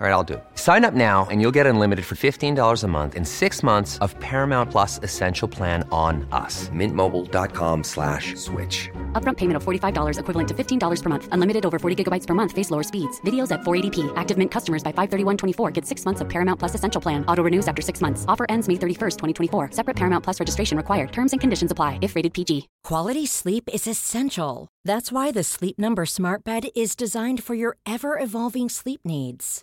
All right, I'll do it. Sign up now and you'll get unlimited for $15 a month in six months of Paramount Plus Essential Plan on us. Mintmobile.com slash switch. Upfront payment of $45 equivalent to $15 per month. Unlimited over 40 gigabytes per month. Face lower speeds. Videos at 480p. Active Mint customers by 531.24 get six months of Paramount Plus Essential Plan. Auto renews after six months. Offer ends May 31st, 2024. Separate Paramount Plus registration required. Terms and conditions apply if rated PG. Quality sleep is essential. That's why the Sleep Number Smart Bed is designed for your ever evolving sleep needs.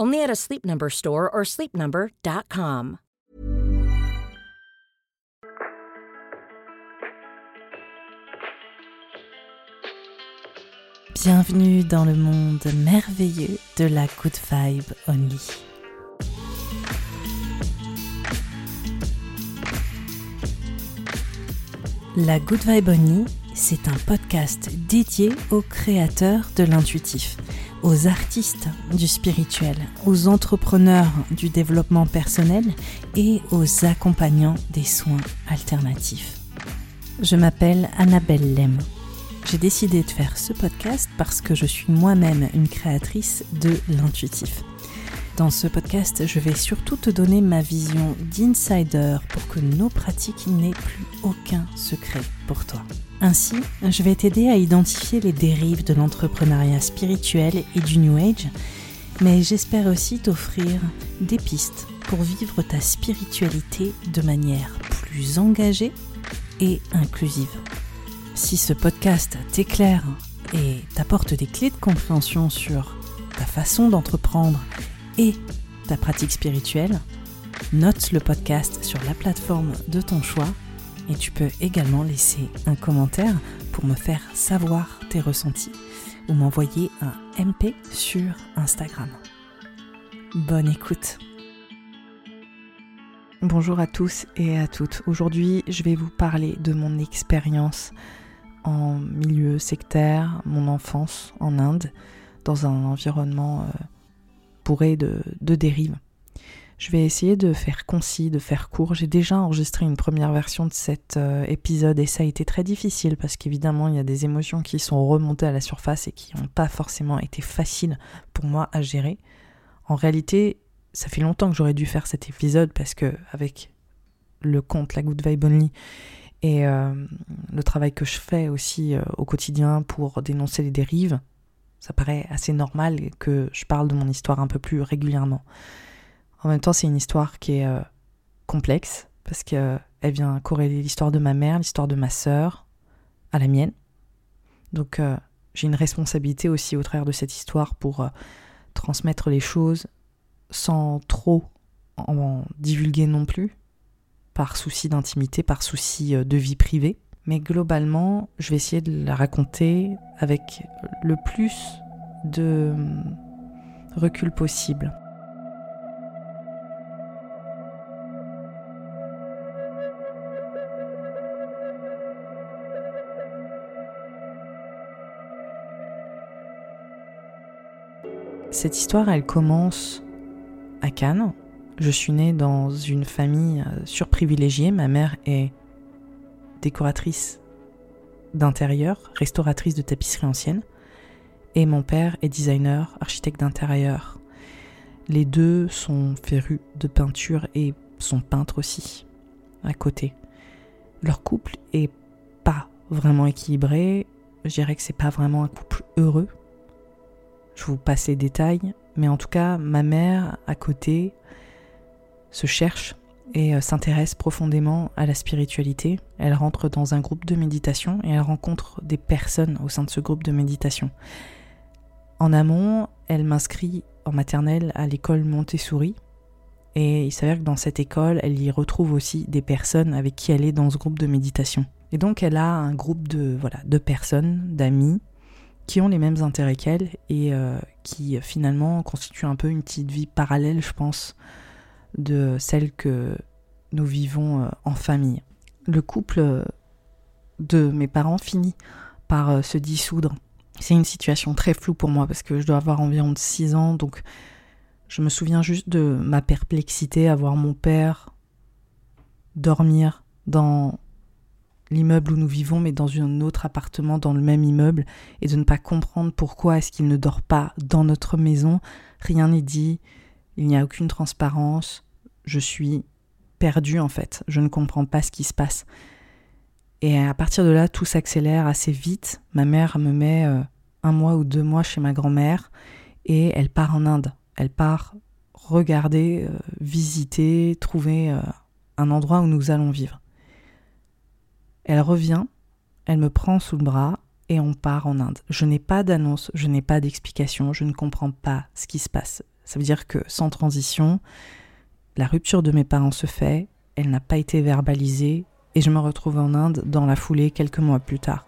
Only at a Sleep Number store or sleepnumber.com. Bienvenue dans le monde merveilleux de la Good Vibe Only. La Good Vibe Only, c'est un podcast dédié aux créateurs de l'intuitif, aux artistes du spirituel, aux entrepreneurs du développement personnel et aux accompagnants des soins alternatifs. Je m'appelle Annabelle Lem. J'ai décidé de faire ce podcast parce que je suis moi-même une créatrice de l'intuitif. Dans ce podcast, je vais surtout te donner ma vision d'insider pour que nos pratiques n'aient plus aucun secret pour toi. Ainsi, je vais t'aider à identifier les dérives de l'entrepreneuriat spirituel et du New Age, mais j'espère aussi t'offrir des pistes pour vivre ta spiritualité de manière plus engagée et inclusive. Si ce podcast t'éclaire et t'apporte des clés de compréhension sur ta façon d'entreprendre et ta pratique spirituelle, note le podcast sur la plateforme de ton choix et tu peux également laisser un commentaire pour me faire savoir tes ressentis ou m'envoyer un MP sur Instagram. Bonne écoute. Bonjour à tous et à toutes. Aujourd'hui, je vais vous parler de mon expérience en milieu sectaire, mon enfance en Inde, dans un environnement euh, bourré de, de dérives. Je vais essayer de faire concis, de faire court. J'ai déjà enregistré une première version de cet euh, épisode et ça a été très difficile parce qu'évidemment il y a des émotions qui sont remontées à la surface et qui n'ont pas forcément été faciles pour moi à gérer. En réalité, ça fait longtemps que j'aurais dû faire cet épisode parce que avec le compte La Good Vibe Only et euh, le travail que je fais aussi euh, au quotidien pour dénoncer les dérives, ça paraît assez normal que je parle de mon histoire un peu plus régulièrement. En même temps, c'est une histoire qui est euh, complexe parce qu'elle vient corréler l'histoire de ma mère, l'histoire de ma sœur à la mienne. Donc j'ai une responsabilité aussi au travers de cette histoire pour transmettre les choses sans trop en divulguer non plus, par souci d'intimité, par souci de vie privée. Mais globalement, je vais essayer de la raconter avec le plus de recul possible. Cette histoire, elle commence à Cannes. Je suis née dans une famille euh, surprivilégiée. Ma mère est décoratrice d'intérieur, restauratrice de tapisserie ancienne, et mon père est designer, architecte d'intérieur. Les deux sont férus de peinture et sont peintres aussi, à côté. Leur couple est pas vraiment équilibré. je dirais que c'est pas vraiment un couple heureux. Je vous passe les détails, mais en tout cas, ma mère à côté se cherche et euh, s'intéresse profondément à la spiritualité. Elle rentre dans un groupe de méditation et elle rencontre des personnes au sein de ce groupe de méditation. En amont, elle m'inscrit en maternelle à l'école Montessori. Et il s'avère que dans cette école, elle y retrouve aussi des personnes avec qui elle est dans ce groupe de méditation. Et donc elle a un groupe de, voilà, de personnes, d'amis, qui ont les mêmes intérêts qu'elle et euh, qui finalement constituent un peu une petite vie parallèle, je pense, de celle que nous vivons euh, en famille. Le couple de mes parents finit par euh, se dissoudre. C'est une situation très floue pour moi parce que je dois avoir environ 6 ans, donc je me souviens juste de ma perplexité à voir mon père dormir dans l'immeuble où nous vivons, mais dans un autre appartement dans le même immeuble, et de ne pas comprendre pourquoi est-ce qu'il ne dort pas dans notre maison. Rien n'est dit, il n'y a aucune transparence, je suis perdue en fait, je ne comprends pas ce qui se passe. Et à partir de là, tout s'accélère assez vite. Ma mère me met euh, un mois ou deux mois chez ma grand-mère et elle part en Inde. Elle part regarder, euh, visiter, trouver euh, un endroit où nous allons vivre. Elle revient, elle me prend sous le bras et on part en Inde. Je n'ai pas d'annonce, je n'ai pas d'explication, je ne comprends pas ce qui se passe. Ça veut dire que sans transition, la rupture de mes parents se fait, elle n'a pas été verbalisée et je me retrouve en Inde dans la foulée quelques mois plus tard.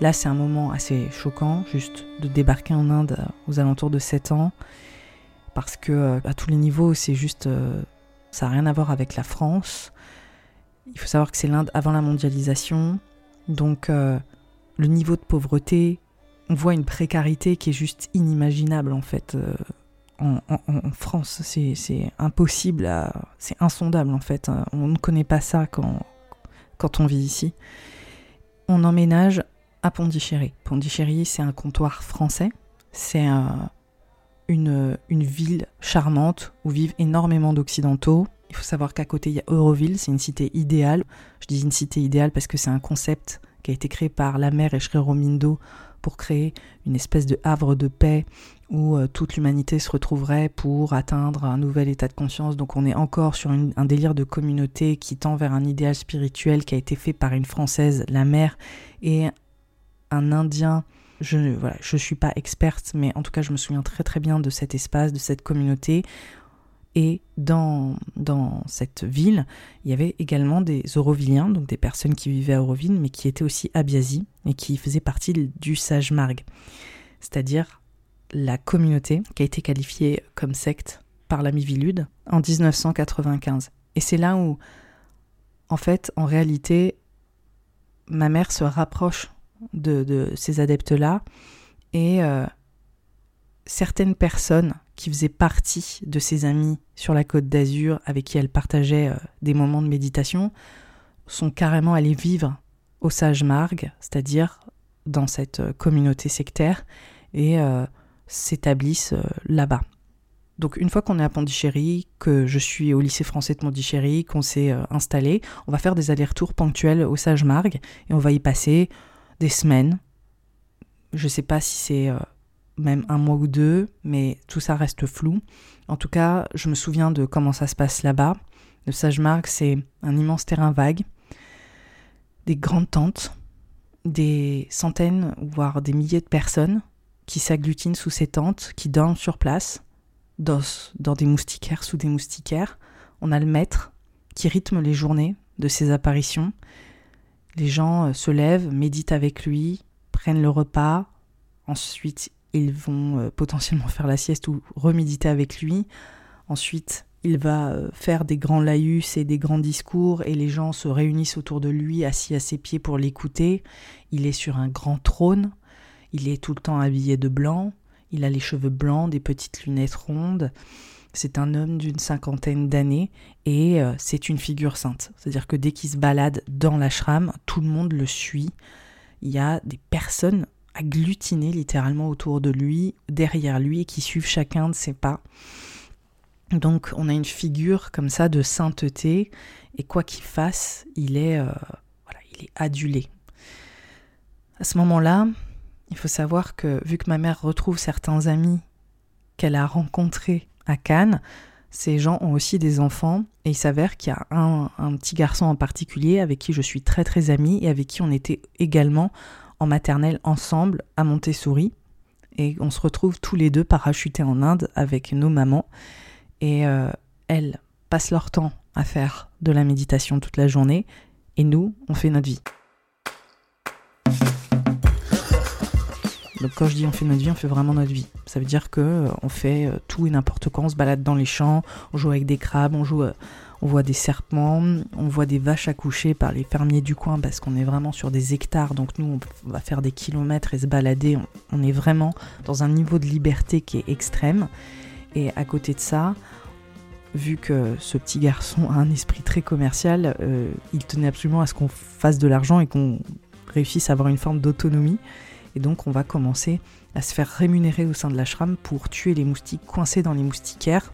Là, c'est un moment assez choquant, juste de débarquer en Inde aux alentours de 7 ans, parce que euh, à tous les niveaux, c'est juste. Euh, ça n'a rien à voir avec la France. Il faut savoir que c'est l'Inde avant la mondialisation. Donc, euh, le niveau de pauvreté, on voit une précarité qui est juste inimaginable, en fait. En, France, c'est impossible, c'est insondable en fait. On ne connaît pas ça quand, quand on vit ici. On emménage Pondichéry. Pondichéry, c'est un comptoir français. C'est une, une ville charmante où vivent énormément d'Occidentaux. Il faut savoir qu'à côté, il y a Euroville, c'est une cité idéale. Je dis une cité idéale parce que c'est un concept qui a été créé par la mère Romindo pour créer une espèce de havre de paix où euh, toute l'humanité se retrouverait pour atteindre un nouvel état de conscience. Donc on est encore sur un délire de communauté qui tend vers un idéal spirituel qui a été fait par une Française, la mère, et un Indien. Je ne voilà, je suis pas experte, mais en tout cas, je me souviens très très bien de cet espace, de cette communauté. Et dans, dans cette ville, il y avait également des Auroviliens, donc des personnes qui vivaient à Auroville, mais qui étaient aussi Abiasi et qui faisaient partie du Sage Marg, c'est-à-dire la communauté qui a été qualifiée comme secte par la Mivilude en 1995. Et c'est là où, en fait, en réalité, ma mère se rapproche de, ces adeptes-là et euh, certaines personnes qui faisaient partie de ses amis sur la côte d'Azur avec qui elle partageait euh, des moments de méditation sont carrément allées vivre au Sage Marg, c'est-à-dire dans cette euh, communauté sectaire, et s'établissent là-bas. Donc une fois qu'on est à Pondichéry, que je suis au lycée français de Pondichéry, qu'on s'est installé, on va faire des allers-retours ponctuels au Sage Marg et on va y passer des semaines. Je ne sais pas si c'est euh, même un mois ou deux, mais tout ça reste flou. En tout cas, je me souviens de comment ça se passe là-bas. Le Sage-Marc, c'est un immense terrain vague, des grandes tentes, des centaines, voire des milliers de personnes qui s'agglutinent sous ces tentes, qui dorment sur place, dans, des moustiquaires, sous des moustiquaires. On a le maître qui rythme les journées de ces apparitions les gens euh, se lèvent, méditent avec lui, prennent le repas, ensuite ils vont euh, potentiellement faire la sieste ou reméditer avec lui. Ensuite, il va euh, faire des grands laïus et des grands discours et les gens se réunissent autour de lui, assis à ses pieds pour l'écouter. Il est sur un grand trône, il est tout le temps habillé de blanc, Il a les cheveux blancs, des petites lunettes rondes. C'est un homme d'une cinquantaine d'années et euh, c'est une figure sainte. C'est-à-dire que dès qu'il se balade dans l'ashram, tout le monde le suit. Il y a des personnes agglutinées littéralement autour de lui, derrière lui, et qui suivent chacun de ses pas. Donc on a une figure comme ça de sainteté et quoi qu'il fasse, il est, euh, voilà, il est adulé. À ce moment-là, il faut savoir que vu que ma mère retrouve certains amis qu'elle a rencontrés à Cannes, ces gens ont aussi des enfants et il s'avère qu'il y a un, petit garçon en particulier avec qui je suis très très amie et avec qui on était également en maternelle ensemble à Montessori. Et on se retrouve tous les deux parachutés en Inde avec nos mamans. Et euh, elles passent leur temps à faire de la méditation toute la journée. Et nous on fait notre vie. Donc quand je dis on fait notre vie, on fait vraiment notre vie. Ça veut dire que euh, on fait euh, tout et n'importe quoi, on se balade dans les champs, on joue avec des crabes, on joue, euh, on voit des serpents, on voit des vaches accouchées par les fermiers du coin parce qu'on est vraiment sur des hectares. Donc nous, on va faire des kilomètres et se balader. On est vraiment dans un niveau de liberté qui est extrême. Et à côté de ça, vu que ce petit garçon a un esprit très commercial, il tenait absolument à ce qu'on fasse de l'argent et qu'on réussisse à avoir une forme d'autonomie. Et donc on va commencer à se faire rémunérer au sein de l'ashram pour tuer les moustiques coincés dans les moustiquaires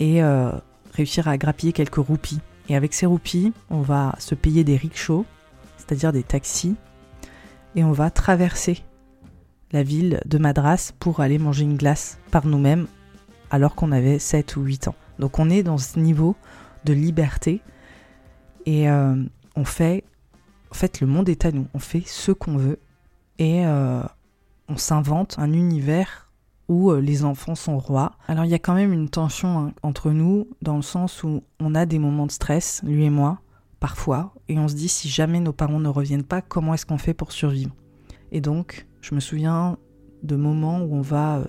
et euh, réussir à grappiller quelques roupies. Et avec ces roupies, on va se payer des rickshaws, c'est-à-dire des taxis, et on va traverser la ville de Madras pour aller manger une glace par nous-mêmes alors qu'on avait 7 ou 8 ans. Donc on est dans ce niveau de liberté et euh, on fait, en fait le monde est à nous, on fait ce qu'on veut et euh, on s'invente un univers où euh, les enfants sont rois. Alors il y a quand même une tension hein, entre nous dans le sens où on a des moments de stress, lui et moi, parfois, et on se dit si jamais nos parents ne reviennent pas, comment est-ce qu'on fait pour survivre? Et donc, je me souviens de moments où on va euh,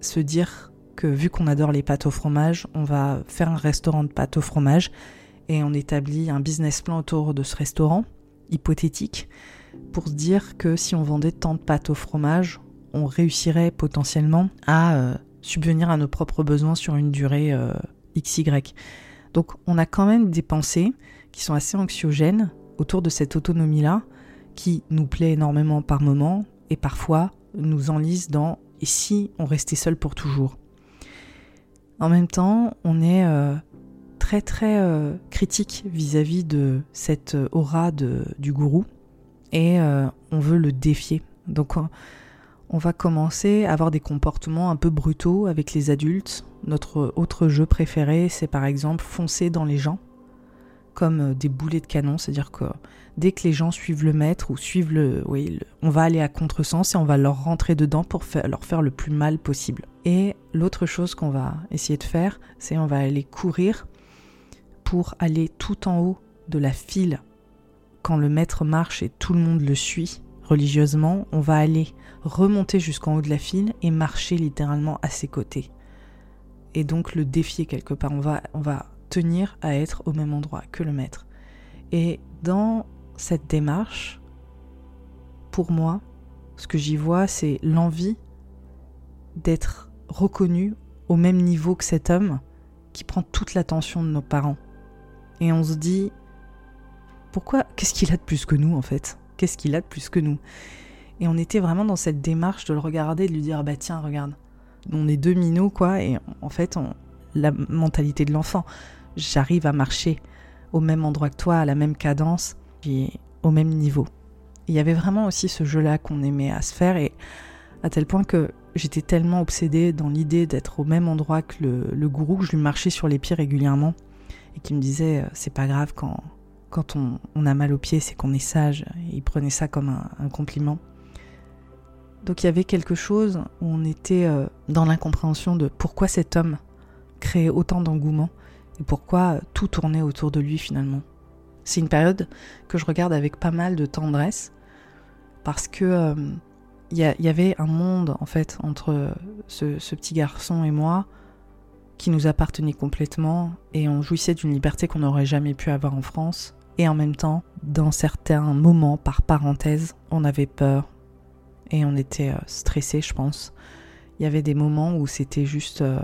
se dire que vu qu'on adore les pâtes au fromage, on va faire un restaurant de pâtes au fromage et on établit un business plan autour de ce restaurant hypothétique pour se dire que si on vendait tant de pâtes au fromage, on réussirait potentiellement à euh, subvenir à nos propres besoins sur une durée euh, XY. Donc on a quand même des pensées qui sont assez anxiogènes autour de cette autonomie-là, qui nous plaît énormément par moment et parfois nous enlise dans et si on restait seul pour toujours? En même temps, on est euh, très très critique vis-à-vis de cette aura du gourou et euh, on veut le défier. Donc on va commencer à avoir des comportements un peu brutaux avec les adultes. Notre autre jeu préféré, c'est par exemple foncer dans les gens comme euh, des boulets de canon, c'est-à-dire que dès que les gens suivent le maître ou suivent le, on va aller à contresens et on va leur rentrer dedans pour leur faire le plus mal possible. Et l'autre chose qu'on va essayer de faire, c'est on va aller courir pour aller tout en haut de la file quand le maître marche et tout le monde le suit religieusement, on va aller remonter jusqu'en haut de la file et marcher littéralement à ses côtés. Et donc le défier quelque part. On va, on va tenir à être au même endroit que le maître. Et dans cette démarche, pour moi, ce que j'y vois, c'est l'envie d'être reconnu au même niveau que cet homme qui prend toute l'attention de nos parents. Et on se dit, pourquoi Qu'est-ce qu'il a de plus que nous en fait? Qu'est-ce qu'il a de plus que nous? Et on était vraiment dans cette démarche de le regarder, de lui dire bah tiens regarde, on est deux minots quoi, et en fait on, la mentalité de l'enfant, j'arrive à marcher au même endroit que toi, à la même cadence, et au même niveau. Il y avait vraiment aussi ce jeu-là qu'on aimait à se faire et à tel point que j'étais tellement obsédée dans l'idée d'être au même endroit que le, le, gourou que je lui marchais sur les pieds régulièrement et qui me disait c'est pas grave quand quand on, a mal aux pieds, c'est qu'on est sage. il prenait ça comme un, compliment. Donc il y avait quelque chose où on était euh, dans l'incompréhension de pourquoi cet homme créait autant d'engouement et pourquoi tout tournait autour de lui finalement. C'est une période que je regarde avec pas mal de tendresse parce que euh, il y, avait un monde en fait entre ce petit garçon et moi qui nous appartenait complètement et on jouissait d'une liberté qu'on n'aurait jamais pu avoir en France et en même temps, dans certains moments, par parenthèse, on avait peur et on était euh, stressé, je pense. Il y avait des moments où c'était juste. euh,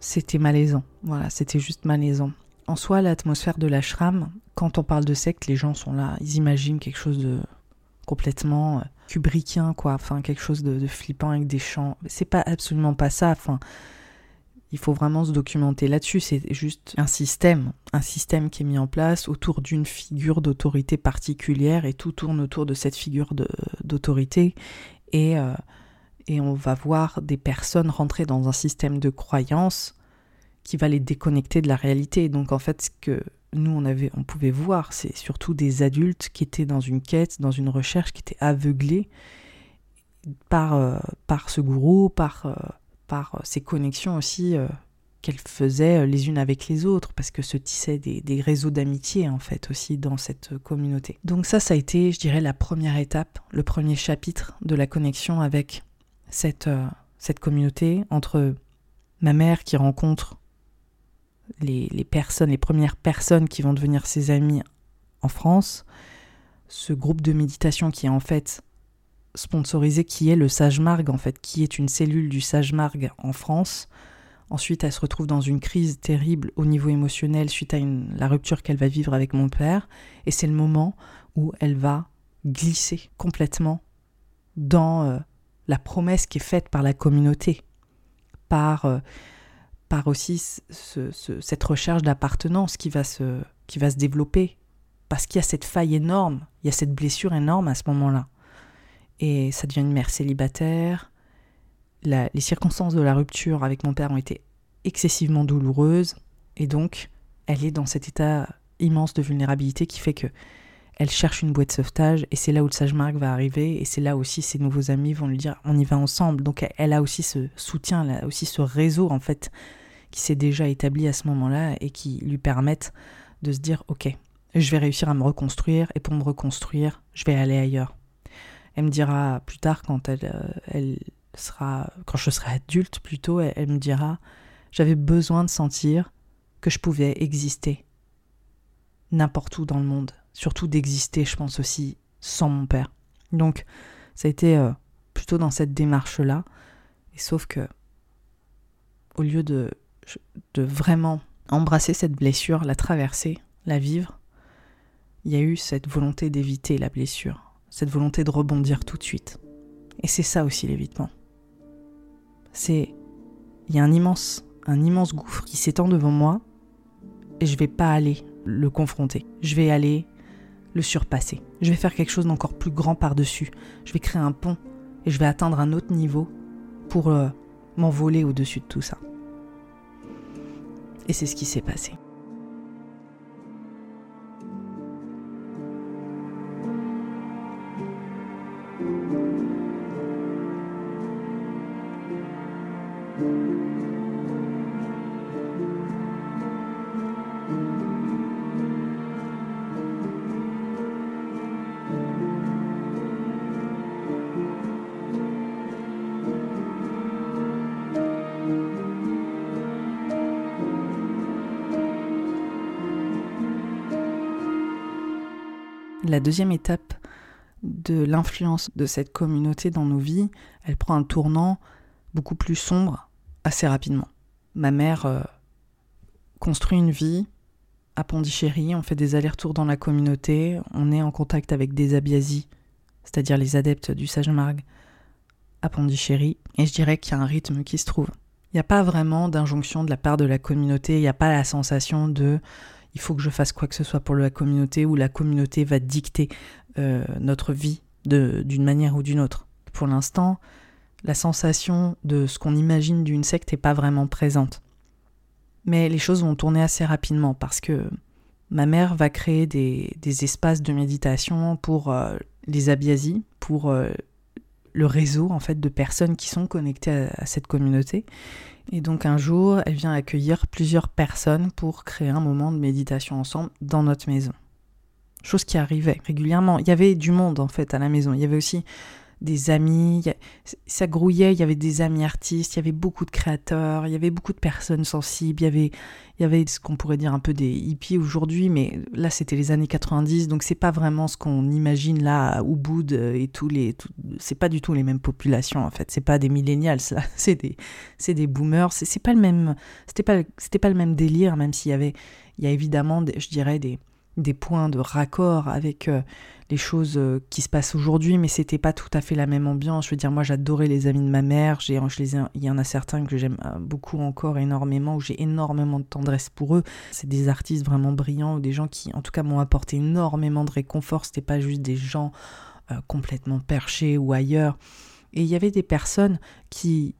c'était malaisant. Voilà, c'était juste malaisant. En soi, l'atmosphère de l'ashram, quand on parle de secte, les gens sont là, ils imaginent quelque chose de complètement euh, kubrickien, quoi. Enfin, quelque chose de, de flippant avec des chants. C'est pas absolument pas ça. Enfin, il faut vraiment se documenter là-dessus. C'est juste un système, un système qui est mis en place autour d'une figure d'autorité particulière et tout tourne autour de cette figure d'autorité. Et, euh, et on va voir des personnes rentrer dans un système de croyance qui va les déconnecter de la réalité. Donc en fait, ce que nous on avait, on pouvait voir, c'est surtout des adultes qui étaient dans une quête, dans une recherche, qui étaient aveuglés par euh, par ce gourou, par euh, par euh, ces connexions aussi euh, qu'elles faisaient euh, les unes avec les autres, parce que se tissaient des, des réseaux d'amitié en fait aussi dans cette euh, communauté. Donc ça, ça a été, je dirais, la première étape, le premier chapitre de la connexion avec cette, euh, cette communauté entre ma mère qui rencontre les, les personnes, les premières personnes qui vont devenir ses amies en France, ce groupe de méditation qui est en fait sponsorisé, qui est le Sage Marg en fait, qui est une cellule du Sage Marg en France. Ensuite, elle se retrouve dans une crise terrible au niveau émotionnel suite à la rupture qu'elle va vivre avec mon père. Et c'est le moment où elle va glisser complètement dans euh, la promesse qui est faite par la communauté, par, euh, par aussi ce- ce- cette recherche d'appartenance qui, va qui va se développer. Parce qu'il y a cette faille énorme, il y a cette blessure énorme à ce moment-là. Et ça devient une mère célibataire. Les circonstances de la rupture avec mon père ont été excessivement douloureuses. Et donc, elle est dans cet état immense de vulnérabilité qui fait que elle cherche une bouée de sauvetage et c'est là où le sage Marc va arriver et c'est là aussi ses nouveaux amis vont lui dire on y va ensemble. Donc elle- elle a aussi ce soutien, elle a aussi ce réseau en fait qui s'est déjà établi à ce moment-là et qui lui permettent de se dire ok, je vais réussir à me reconstruire et pour me reconstruire, je vais aller ailleurs. Elle me dira plus tard quand elle, euh, elle sera, quand je serai adulte plutôt, elle, elle me dira j'avais besoin de sentir que je pouvais exister n'importe où dans le monde, surtout d'exister, je pense aussi, sans mon père. Donc, ça a été euh, plutôt dans cette démarche-là, et sauf que, au lieu de, de vraiment embrasser cette blessure, la traverser, la vivre, il y a eu cette volonté d'éviter la blessure, cette volonté de rebondir tout de suite. Et c'est ça aussi l'évitement. C'est il y a un immense un immense gouffre qui s'étend devant moi et je vais pas aller le confronter. Je vais aller le surpasser. Je vais faire quelque chose d'encore plus grand par-dessus. Je vais créer un pont et je vais atteindre un autre niveau pour euh, m'envoler au-dessus de tout ça. Et c'est ce qui s'est passé. La deuxième étape de l'influence de cette communauté dans nos vies, elle prend un tournant beaucoup plus sombre assez rapidement. Ma mère euh, construit une vie à Pondichéry, on fait des allers-retours dans la communauté, on est en contact avec des abiazis, c'est-à-dire les adeptes du Sage Marg à Pondichéry, et je dirais qu'il y a un rythme qui se trouve. Il n'y a pas vraiment d'injonction de la part de la communauté, il n'y a pas la sensation de il faut que je fasse quoi que ce soit pour la communauté ou la communauté va dicter euh, notre vie d'une manière ou d'une autre. Pour l'instant, la sensation de ce qu'on imagine d'une secte n'est pas vraiment présente. Mais les choses vont tourner assez rapidement parce que ma mère va créer des, espaces de méditation pour euh, les abiazis, pour euh, le réseau en fait de personnes qui sont connectées à cette communauté. Et donc un jour, elle vient accueillir plusieurs personnes pour créer un moment de méditation ensemble dans notre maison. Chose qui arrivait régulièrement. Il y avait du monde en fait à la maison. Il y avait aussi des amis, ça grouillait, il y avait des amis artistes, il y avait beaucoup de créateurs, il y avait beaucoup de personnes sensibles, il y avait, il y avait ce qu'on pourrait dire un peu des hippies aujourd'hui, mais là c'était les années 90, donc c'est pas vraiment ce qu'on imagine là à Ubud et tous les, c'est pas du tout les mêmes populations en fait, c'est pas des millénials, c'est des, c'est des boomers, c'est pas le même, c'était pas, c'était pas le même délire, même s'il y avait, il y a évidemment, je dirais des des points de raccord avec euh, les choses euh, qui se passent aujourd'hui, mais c'était pas tout à fait la même ambiance. Je veux dire, moi j'adorais les amis de ma mère, j'ai, il y en a certains que j'aime euh, beaucoup encore énormément, où j'ai énormément de tendresse pour eux. C'est des artistes vraiment brillants, ou des gens qui en tout cas m'ont apporté énormément de réconfort, c'était pas juste des gens complètement perchés ou ailleurs. Et il y avait des personnes qui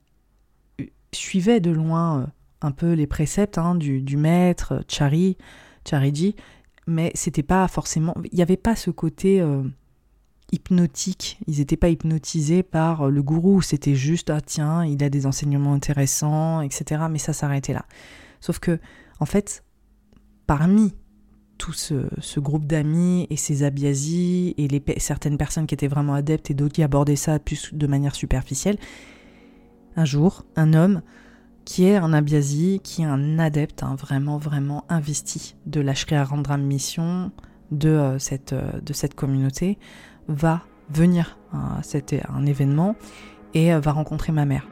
suivaient de loin un peu les préceptes hein, du, du maître, Chari, Chariji, mais c'était pas forcément. Il n'y avait pas ce côté euh, hypnotique. Ils n'étaient pas hypnotisés par euh, le gourou. C'était juste, ah tiens, il a des enseignements intéressants, etc. Mais ça s'arrêtait là. Sauf que, en fait, parmi tout ce, groupe d'amis et ces abiasis et les, certaines personnes qui étaient vraiment adeptes et d'autres qui abordaient ça plus de manière superficielle, un jour, un homme qui est un Abyazi, qui est un adepte, hein, vraiment, vraiment investi de la Shri Arandram Mission, de, euh, cette, euh, de cette communauté, va venir à un événement et euh, va rencontrer ma mère.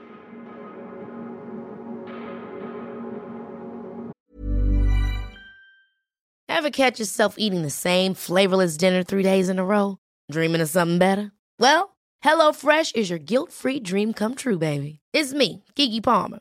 Ever catch yourself eating the same flavorless dinner three days in a row? Dreaming of something better? Well, HelloFresh is your guilt-free dream come true, baby. It's me, Kiki Palmer.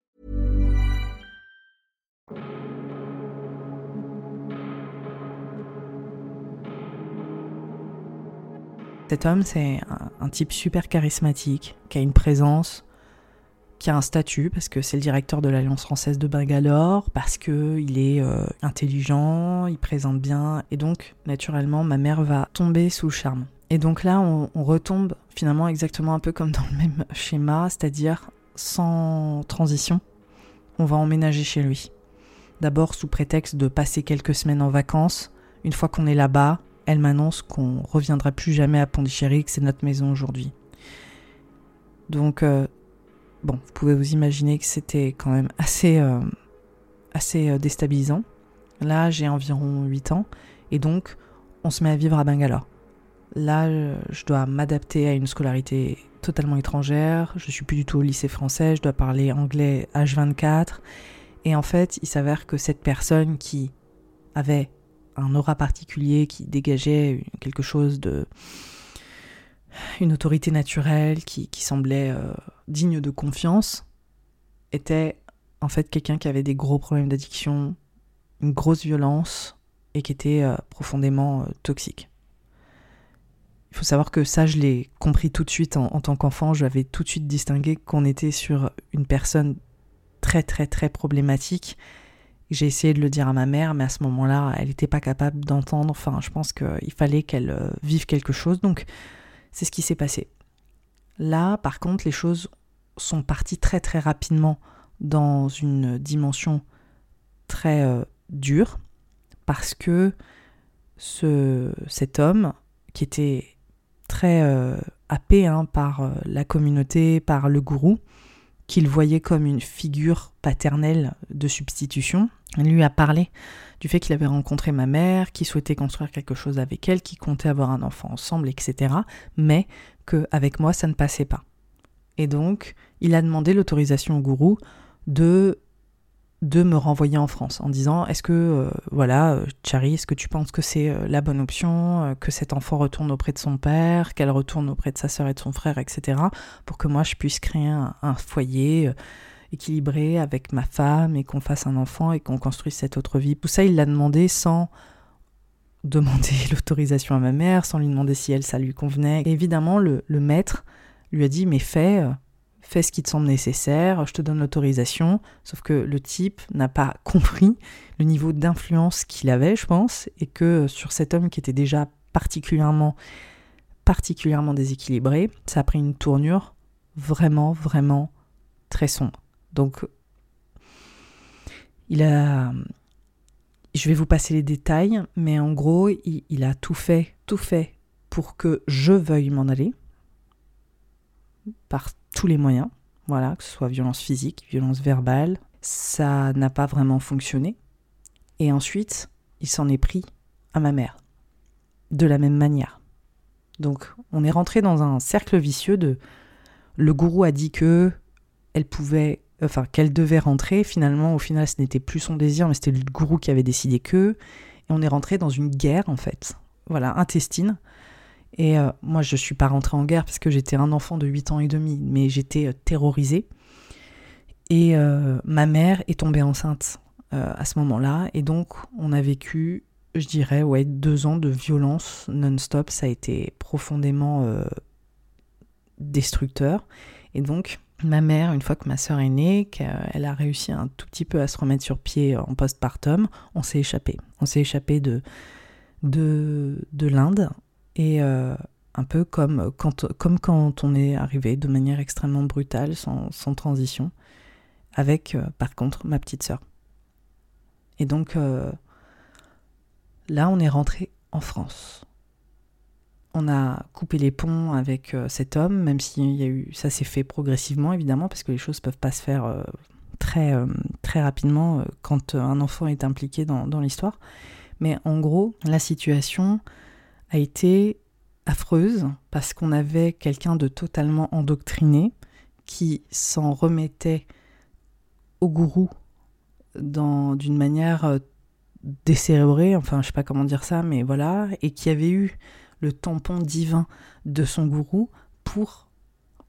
Cet homme, c'est un, type super charismatique, qui a une présence, qui a un statut, parce que c'est le directeur de l'Alliance française de Bangalore, parce qu'il est euh, intelligent, il présente bien, et donc, naturellement, ma mère va tomber sous le charme. Et donc là, on, on retombe finalement exactement un peu comme dans le même schéma, c'est-à-dire sans transition, on va emménager chez lui. D'abord sous prétexte de passer quelques semaines en vacances. Une fois qu'on est là-bas, elle m'annonce qu'on reviendra plus jamais à Pondichéry, que c'est notre maison aujourd'hui. Donc, euh, bon, vous pouvez vous imaginer que c'était quand même assez, euh, assez euh, déstabilisant. Là, j'ai environ 8 ans, et donc, on se met à vivre à Bangalore. Là, je dois m'adapter à une scolarité totalement étrangère, je suis plus du tout au lycée français, je dois parler anglais H24, et en fait, il s'avère que cette personne qui avait un aura particulier qui dégageait quelque chose de une autorité naturelle qui, semblait euh, digne de confiance était en fait quelqu'un qui avait des gros problèmes d'addiction, une grosse violence et qui était euh, profondément euh, toxique. Il faut savoir que ça, je l'ai compris tout de suite en, en tant qu'enfant. Je l'avais tout de suite distingué qu'on était sur une personne très très très problématique j'ai essayé de le dire à ma mère, mais à ce moment-là, elle n'était pas capable d'entendre. Enfin, je pense qu'il fallait qu'elle euh, vive quelque chose. Donc, c'est ce qui s'est passé. Là, par contre, les choses sont parties très très rapidement dans une dimension très euh, dure, parce que ce, cet homme, qui était très euh, happé hein, par la communauté, par le gourou, qu'il voyait comme une figure paternelle de substitution, lui a parlé du fait qu'il avait rencontré ma mère, qu'il souhaitait construire quelque chose avec elle, qu'il comptait avoir un enfant ensemble, etc. Mais qu'avec moi, ça ne passait pas. Et donc, il a demandé l'autorisation au gourou de de me renvoyer en France en disant est-ce que euh, voilà euh, Chari est-ce que tu penses que c'est euh, la bonne option que cet enfant retourne auprès de son père qu'elle retourne auprès de sa sœur et de son frère etc pour que moi je puisse créer un, foyer équilibré avec ma femme et qu'on fasse un enfant et qu'on construise cette autre vie? Tout ça il l'a demandé sans demander l'autorisation à ma mère sans lui demander si elle ça lui convenait. Évidemment le, le maître lui a dit mais fais fais ce qui te semble nécessaire, je te donne l'autorisation. Sauf que le type n'a pas compris le niveau d'influence qu'il avait, je pense, et que sur cet homme qui était déjà particulièrement, particulièrement déséquilibré, ça a pris une tournure vraiment, vraiment très sombre. Donc, il a. Je vais vous passer les détails, mais en gros, il, a tout fait, tout fait pour que je veuille m'en aller par tous les moyens, voilà, que ce soit violence physique, violence verbale, ça n'a pas vraiment fonctionné. Et ensuite, il s'en est pris à ma mère, de la même manière. Donc, on est rentré dans un cercle vicieux de le gourou a dit que elle pouvait, enfin qu'elle devait rentrer. Finalement, au final, ce n'était plus son désir, mais c'était le gourou qui avait décidé que. Et on est rentré dans une guerre en fait, voilà, intestine, et euh, moi, je ne suis pas rentrée en guerre parce que j'étais un enfant de 8 ans et demi, mais j'étais euh, terrorisée. Et euh, ma mère est tombée enceinte à ce moment-là. Et donc, on a vécu, je dirais, ouais, deux ans de violence non-stop. Ça a été profondément destructeur. Et donc, ma mère, une fois que ma sœur est née, qu'elle a réussi un tout petit peu à se remettre sur pied en postpartum, on s'est échappé. On s'est échappé de, de, de l'Inde et euh, un peu comme quand, comme quand on est arrivé de manière extrêmement brutale, sans, transition, avec euh, par contre ma petite sœur. Et donc euh, là, on est rentré en France. On a coupé les ponts avec cet homme, même si y a eu, ça s'est fait progressivement évidemment, parce que les choses peuvent pas se faire très, très rapidement quand un enfant est impliqué dans l'histoire. Mais en gros, la situation, a été affreuse parce qu'on avait quelqu'un de totalement endoctriné qui s'en remettait au gourou d'une manière euh, décérébrée, enfin je sais pas comment dire ça, mais voilà, et qui avait eu le tampon divin de son gourou pour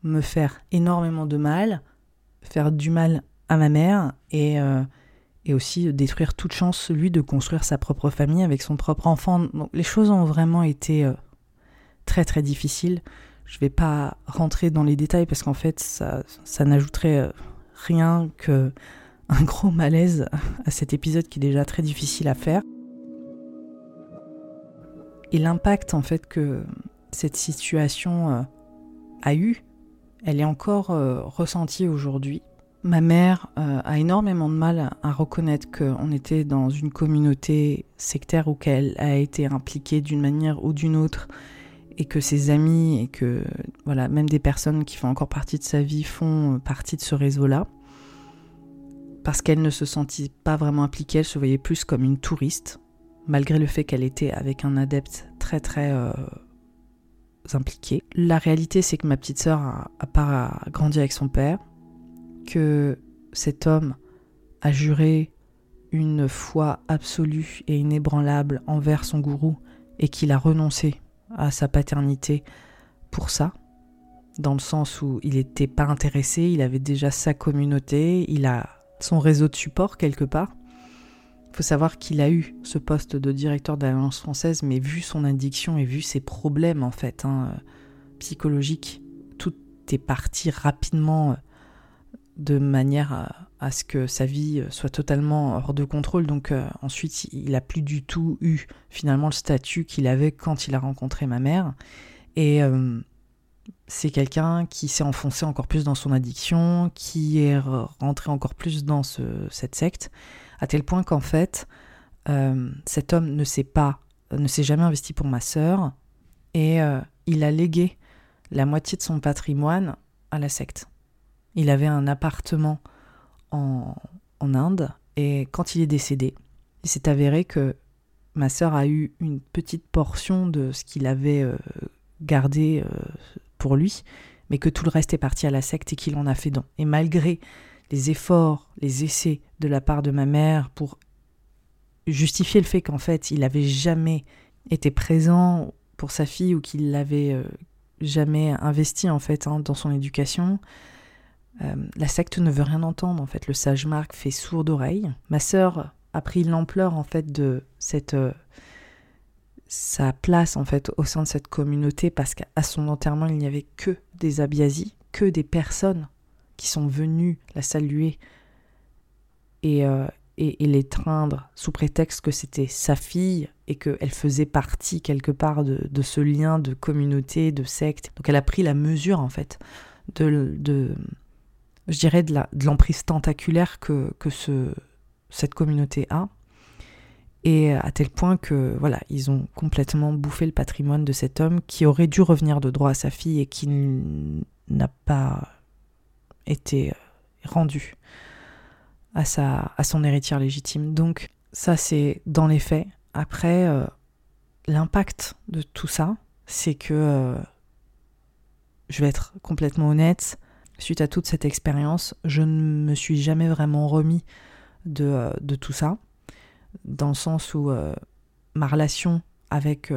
me faire énormément de mal, faire du mal à ma mère et euh, et aussi détruire toute chance, lui, de construire sa propre famille avec son propre enfant. Donc, les choses ont vraiment été euh, très très difficiles. Je ne vais pas rentrer dans les détails parce qu'en fait, ça, ça n'ajouterait euh, rien que un gros malaise à cet épisode qui est déjà très difficile à faire. Et l'impact en fait que cette situation euh, a eu, elle est encore ressentie aujourd'hui Ma mère euh, a énormément de mal à reconnaître qu'on était dans une communauté sectaire ou qu'elle a été impliquée d'une manière ou d'une autre et que ses amis et que voilà même des personnes qui font encore partie de sa vie font partie de ce réseau-là parce qu'elle ne se sentit pas vraiment impliquée, elle se voyait plus comme une touriste malgré le fait qu'elle était avec un adepte très très euh, impliqué. La réalité c'est que ma petite sœur a, a pas grandi avec son père que cet homme a juré une foi absolue et inébranlable envers son gourou et qu'il a renoncé à sa paternité pour ça, dans le sens où il n'était pas intéressé, il avait déjà sa communauté, il a son réseau de support quelque part. Il faut savoir qu'il a eu ce poste de directeur de l'Alliance française, mais vu son addiction et vu ses problèmes en fait hein, psychologiques, tout est parti rapidement de manière à, ce que sa vie soit totalement hors de contrôle. Donc euh, ensuite, il a plus du tout eu finalement le statut qu'il avait quand il a rencontré ma mère. Et euh, c'est quelqu'un qui s'est enfoncé encore plus dans son addiction, qui est rentré encore plus dans cette secte, à tel point qu'en fait, euh, cet homme ne s'est pas, ne s'est jamais investi pour ma sœur, et il a légué la moitié de son patrimoine à la secte. Il avait un appartement en, Inde et quand il est décédé, il s'est avéré que ma sœur a eu une petite portion de ce qu'il avait euh, gardé euh, pour lui, mais que tout le reste est parti à la secte et qu'il en a fait don. Et malgré les efforts, les essais de la part de ma mère pour justifier le fait qu'en fait il n'avait jamais été présent pour sa fille ou qu'il l'avait euh, jamais investi en fait hein, dans son éducation. Euh, la secte ne veut rien entendre en fait. Le sage Marc fait sourde oreille. Ma sœur a pris l'ampleur en fait de cette euh, sa place en fait au sein de cette communauté parce qu'à son enterrement il n'y avait que des abiasis, que des personnes qui sont venues la saluer et, et, l'étreindre sous prétexte que c'était sa fille et qu'elle faisait partie quelque part de, ce lien de communauté, de secte. Donc elle a pris la mesure en fait de je dirais de l'emprise tentaculaire que, que ce, cette communauté a. Et à tel point que voilà, ils ont complètement bouffé le patrimoine de cet homme qui aurait dû revenir de droit à sa fille et qui n'a pas été rendu à son héritière légitime. Donc ça, c'est dans les faits. Après, euh, l'impact de tout ça, c'est que, euh, je vais être complètement honnête, suite à toute cette expérience, je ne me suis jamais vraiment remis de, euh, de tout ça, dans le sens où ma relation avec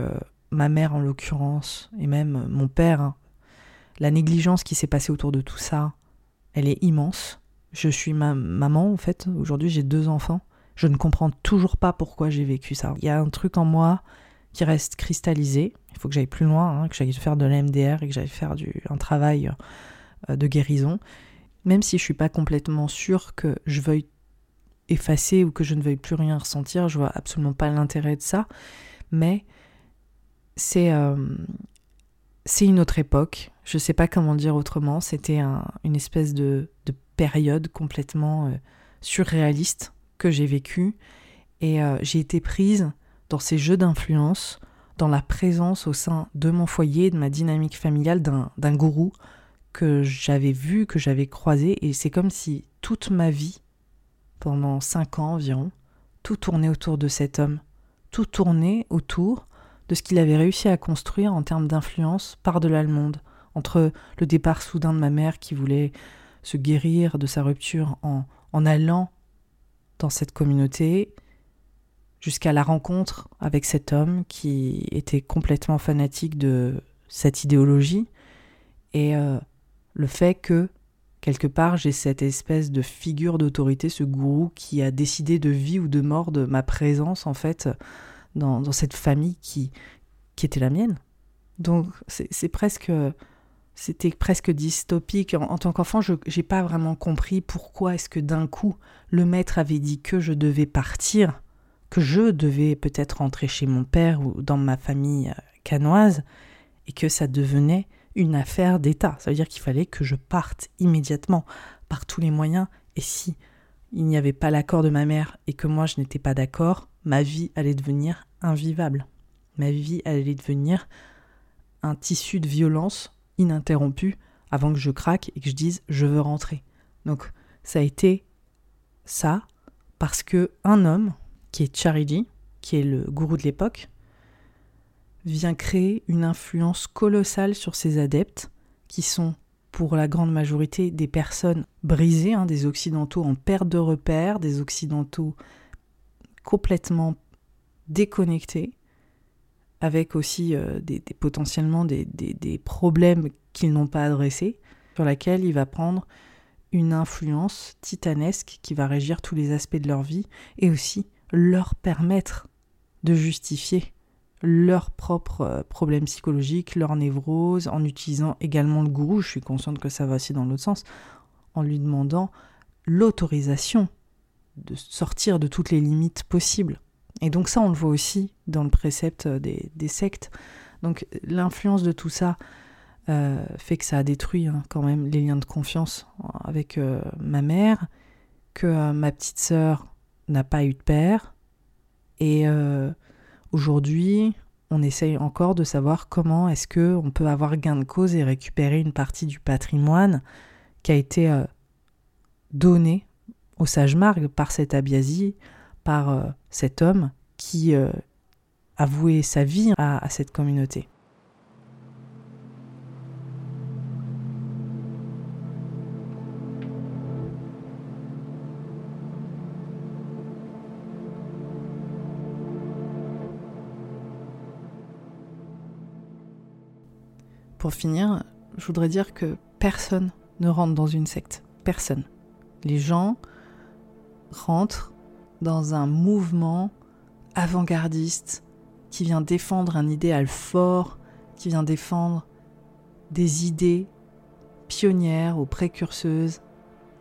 ma mère en l'occurrence, et même mon père, hein, la négligence qui s'est passée autour de tout ça, elle est immense. Je suis ma maman en fait. Aujourd'hui, j'ai deux enfants. Je ne comprends toujours pas pourquoi j'ai vécu ça. Il y a un truc en moi qui reste cristallisé. Il faut que j'aille plus loin, hein, que j'aille faire de l'MDR et que j'aille faire du, un travail euh, de guérison. Même si je suis pas complètement sûre que je veuille effacer ou que je ne veuille plus rien ressentir, je vois absolument pas l'intérêt de ça. Mais c'est euh, une autre époque. Je sais pas comment dire autrement. C'était une espèce de, de période complètement euh, surréaliste que j'ai vécue et euh, j'ai été prise dans ces jeux d'influence, dans la présence au sein de mon foyer, de ma dynamique familiale d'un gourou que j'avais vu, que j'avais croisé et c'est comme si toute ma vie, pendant cinq ans environ, tout tournait autour de cet homme, tout tournait autour de ce qu'il avait réussi à construire en termes d'influence par-delà le monde, entre le départ soudain de ma mère qui voulait se guérir de sa rupture en, en allant dans cette communauté jusqu'à la rencontre avec cet homme qui était complètement fanatique de cette idéologie. Et euh, le fait que quelque part j'ai cette espèce de figure d'autorité, ce gourou qui a décidé de vie ou de mort de ma présence en fait dans, cette famille qui, qui était la mienne. Donc c'est presque c'était presque dystopique. En, tant qu'enfant, je n'ai pas vraiment compris pourquoi est-ce que d'un coup le maître avait dit que je devais partir, que je devais peut-être rentrer chez mon père ou dans ma famille euh, canoise, et que ça devenait une affaire d'État. Ça veut dire qu'il fallait que je parte immédiatement, par tous les moyens, et si il n'y avait pas l'accord de ma mère et que moi je n'étais pas d'accord, ma vie allait devenir invivable. Ma vie allait devenir un tissu de violence ininterrompu avant que je craque et que je dise je veux rentrer. Donc ça a été ça parce que un homme qui est Charity, qui est le gourou de l'époque, vient créer une influence colossale sur ses adeptes qui sont pour la grande majorité des personnes brisées, hein, des occidentaux en perte de repères, des occidentaux complètement déconnectés, avec aussi euh, des, potentiellement des, problèmes qu'ils n'ont pas adressés, sur laquelle il va prendre une influence titanesque qui va régir tous les aspects de leur vie et aussi leur permettre de justifier leurs propres euh, problèmes psychologiques, leurs névroses, en utilisant également le gourou, je suis consciente que ça va aussi dans l'autre sens, en lui demandant l'autorisation de sortir de toutes les limites possibles. Et donc ça, on le voit aussi dans le précepte des, sectes. Donc l'influence de tout ça euh, fait que ça a détruit hein, quand même les liens de confiance avec euh, ma mère, que euh, ma petite sœur n'a pas eu de père. Et aujourd'hui, on essaye encore de savoir comment est-ce que on peut avoir gain de cause et récupérer une partie du patrimoine qui a été donné au sage Margue par cette Abiasie par euh, cet homme qui euh, a voué sa vie à, cette communauté. Pour finir, je voudrais dire que personne ne rentre dans une secte. Personne. Les gens rentrent dans un mouvement avant-gardiste qui vient défendre un idéal fort, qui vient défendre des idées pionnières ou précurseuses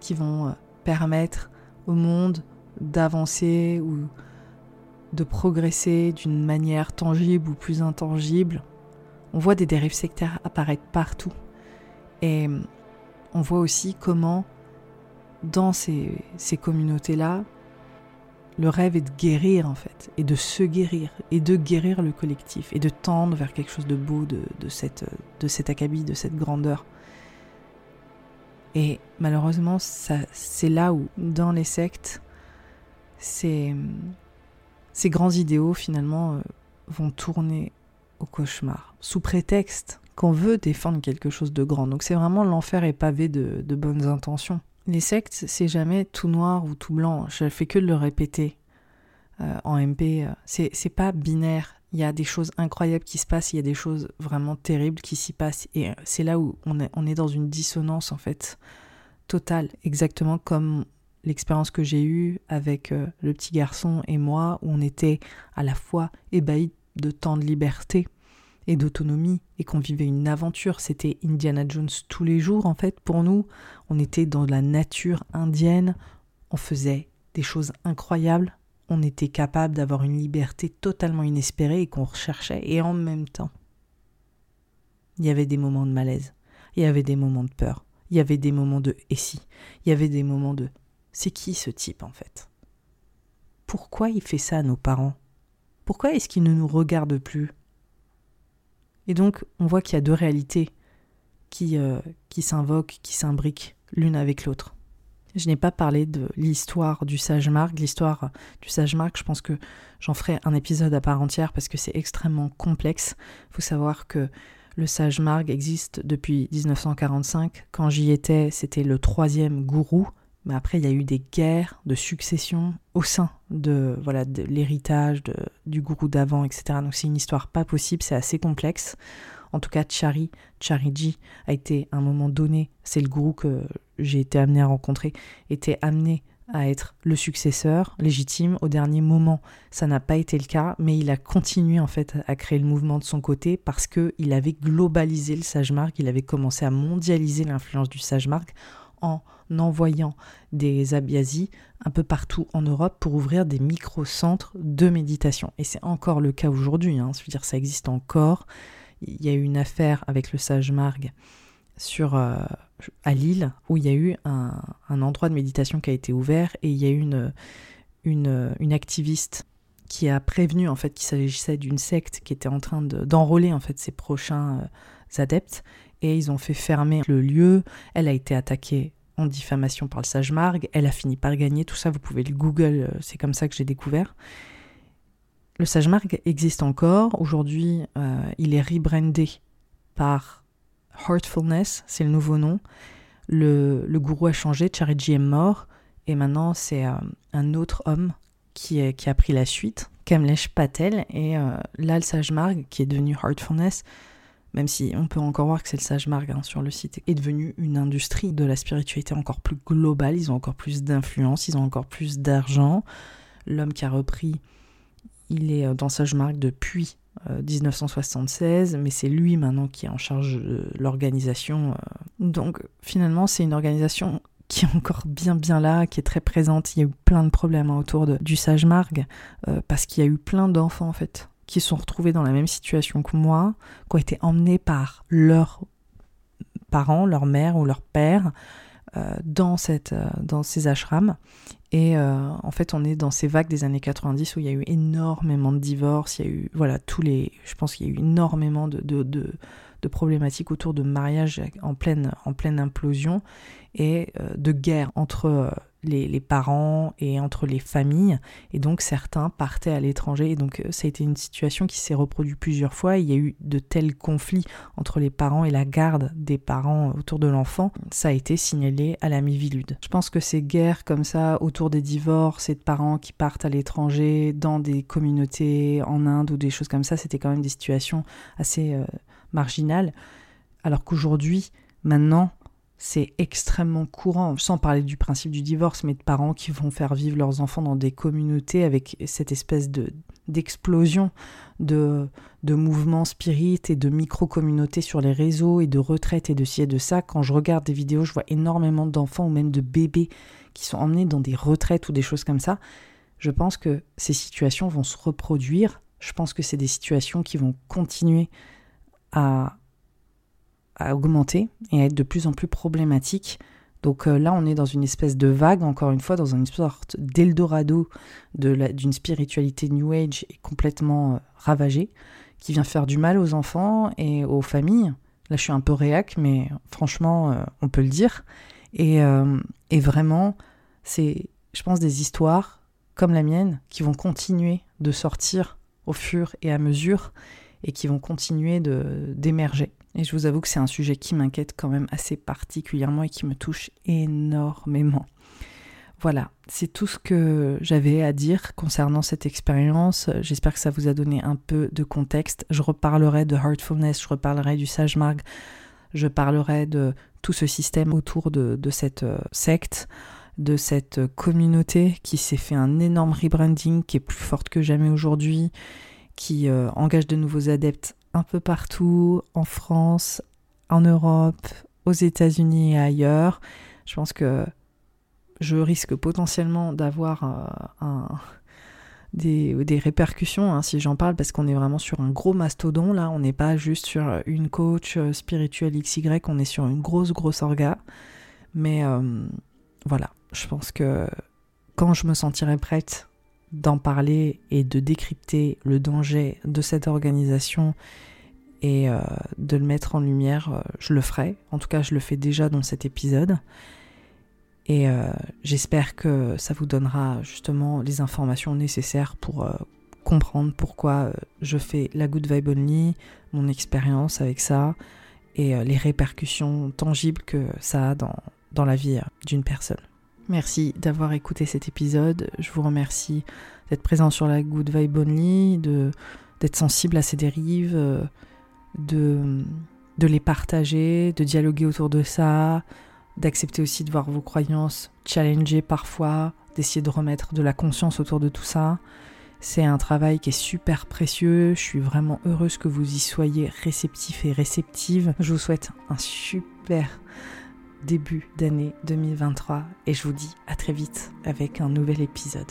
qui vont euh, permettre au monde d'avancer ou de progresser d'une manière tangible ou plus intangible. On voit des dérives sectaires apparaître partout. Et on voit aussi comment, dans ces, communautés-là, le rêve est de guérir en fait, et de se guérir, et de guérir le collectif, et de tendre vers quelque chose de beau de, cette, de cet acabit, de cette grandeur. Et malheureusement, c'est là où, dans les sectes, ces, ces grands idéaux finalement euh, vont tourner au cauchemar, sous prétexte qu'on veut défendre quelque chose de grand. Donc c'est vraiment l'enfer est pavé de, bonnes intentions. Les sectes, c'est jamais tout noir ou tout blanc. Je fais que de le répéter euh, en MP. Euh, c'est pas binaire. Il y a des choses incroyables qui se passent, il y a des choses vraiment terribles qui s'y passent. Et c'est là où on est, dans une dissonance en fait totale, exactement comme l'expérience que j'ai eue avec euh, le petit garçon et moi, où on était à la fois ébahis de tant de liberté et d'autonomie et qu'on vivait une aventure. C'était Indiana Jones tous les jours en fait pour nous. On était dans la nature indienne, on faisait des choses incroyables, on était capable d'avoir une liberté totalement inespérée et qu'on recherchait et en même temps, il y avait des moments de malaise, il y avait des moments de peur, il y avait des moments de et si, il y avait des moments de c'est qui ce type en fait? Pourquoi il fait ça à nos parents? Pourquoi est-ce qu'il ne nous regarde plus? Et donc on voit qu'il y a deux réalités qui, euh, qui s'invoquent, qui s'imbriquent l'une avec l'autre. Je n'ai pas parlé de l'histoire du sage Marc. L'histoire du sage Marc, je pense que j'en ferai un épisode à part entière parce que c'est extrêmement complexe. Il faut savoir que le sage Marg existe depuis 1945. Quand j'y étais, c'était le troisième gourou mais après, il y a eu des guerres de succession au sein de voilà l'héritage du gourou d'avant, etc. Donc c'est une histoire pas possible, c'est assez complexe. En tout cas, Chari, Chariji a été à un moment donné, c'est le gourou que j'ai été amené à rencontrer, était amené à être le successeur légitime. Au dernier moment, ça n'a pas été le cas, mais il a continué en fait à créer le mouvement de son côté parce que il avait globalisé le sage marc il avait commencé à mondialiser l'influence du sage marc en envoyant des abiazis un peu partout en Europe pour ouvrir des micro-centres de méditation. Et c'est encore le cas aujourd'hui, hein. je veux dire, ça existe encore. Il y a eu une affaire avec le sage Marg sur, euh, à Lille où il y a eu un, endroit de méditation qui a été ouvert et il y a eu une, une, activiste qui a prévenu en fait qu'il s'agissait d'une secte qui était en train d'enrôler en fait ses prochains euh, adeptes et ils ont fait fermer le lieu. Elle a été attaquée en diffamation par le sage Marg. Elle a fini par gagner. Tout ça, vous pouvez le Google. Euh, c'est comme ça que j'ai découvert. Le sage Marg existe encore. Aujourd'hui, euh, il est rebrandé par Heartfulness, c'est le nouveau nom. Le, le, gourou a changé, Chariji est mort, et maintenant c'est euh, un autre homme qui, est, qui, a pris la suite, Kamlesh Patel, et là le sage Marg, qui est devenu Heartfulness, même si on peut encore voir que c'est le sage Marg hein, sur le site, est devenu une industrie de la spiritualité encore plus globale, ils ont encore plus d'influence, ils ont encore plus d'argent. L'homme qui a repris, il est euh, dans Sage Marg depuis 1976, euh, mais c'est lui maintenant qui est en charge de l'organisation. Euh. Donc finalement, c'est une organisation qui est encore bien bien là, qui est très présente. Il y a eu plein de problèmes hein, autour du Sage Marg, parce qu'il y a eu plein d'enfants en fait qui sont retrouvés dans la même situation que moi, qui ont été emmenés par leurs parents, leur mère ou leur père euh, dans, cette, euh, dans ces ashrams. Et euh, en fait, on est dans ces vagues des années 90 où il y a eu énormément de divorces, il y a eu, voilà, tous les. Je pense qu'il y a eu énormément de, de, de, de problématiques autour de mariage en pleine, en pleine implosion et de guerre entre les, parents et entre les familles. Et donc certains partaient à l'étranger. Et donc euh, ça a été une situation qui s'est reproduite plusieurs fois. Il y a eu de tels conflits entre les parents et la garde des parents autour de l'enfant. Ça a été signalé à la Mivilude. Je pense que ces guerres comme ça autour des divorces et de parents qui partent à l'étranger dans des communautés en Inde ou des choses comme ça, c'était quand même des situations assez euh, marginales. Alors qu'aujourd'hui, maintenant, c'est extrêmement courant, sans parler du principe du divorce, mais de parents qui vont faire vivre leurs enfants dans des communautés avec cette espèce de d'explosion de, de mouvements spirites et de micro-communautés sur les réseaux et de retraites et de ci et de ça. Quand je regarde des vidéos, je vois énormément d'enfants ou même de bébés qui sont emmenés dans des retraites ou des choses comme ça. Je pense que ces situations vont se reproduire. Je pense que c'est des situations qui vont continuer à à augmenter et à être de plus en plus problématique. Donc euh, là, on est dans une espèce de vague, encore une fois, dans une sorte d'Eldorado d'une spiritualité New Age complètement euh, ravagée, qui vient faire du mal aux enfants et aux familles. Là, je suis un peu réac, mais franchement, euh, on peut le dire. Et vraiment, c'est, je pense, des histoires comme la mienne qui vont continuer de sortir au fur et à mesure et qui vont continuer d'émerger. Et je vous avoue que c'est un sujet qui m'inquiète quand même assez particulièrement et qui me touche énormément. Voilà, c'est tout ce que j'avais à dire concernant cette expérience. J'espère que ça vous a donné un peu de contexte. Je reparlerai de Heartfulness, je reparlerai du Sage Marg, je parlerai de tout ce système autour de, cette euh, secte, de cette communauté qui s'est fait un énorme rebranding, qui est plus forte que jamais aujourd'hui, qui euh, engage de nouveaux adeptes un peu partout, en France, en Europe, aux États-Unis et ailleurs. Je pense que je risque potentiellement d'avoir euh, des, répercussions hein, si j'en parle parce qu'on est vraiment sur un gros mastodon là, on n'est pas juste sur une coach euh, spirituelle XY, on est sur une grosse grosse orga. Mais euh, voilà, je pense que quand je me sentirai prête d'en parler et de décrypter le danger de cette organisation et euh, de le mettre en lumière, euh, je le ferai. En tout cas, je le fais déjà dans cet épisode. Et euh, j'espère que ça vous donnera justement les informations nécessaires pour comprendre pourquoi je fais la Good Vibe Only, mon expérience avec ça et les répercussions tangibles que ça a dans, dans la vie d'une personne. Merci d'avoir écouté cet épisode. Je vous remercie d'être présent sur la Good Vibe Only, d'être sensible à ces dérives, euh, de, de les partager, de dialoguer autour de ça, d'accepter aussi de voir vos croyances challenger parfois, d'essayer de remettre de la conscience autour de tout ça. C'est un travail qui est super précieux. Je suis vraiment heureuse que vous y soyez réceptifs et réceptives. Je vous souhaite un super début d'année 2023 et je vous dis à très vite avec un nouvel épisode.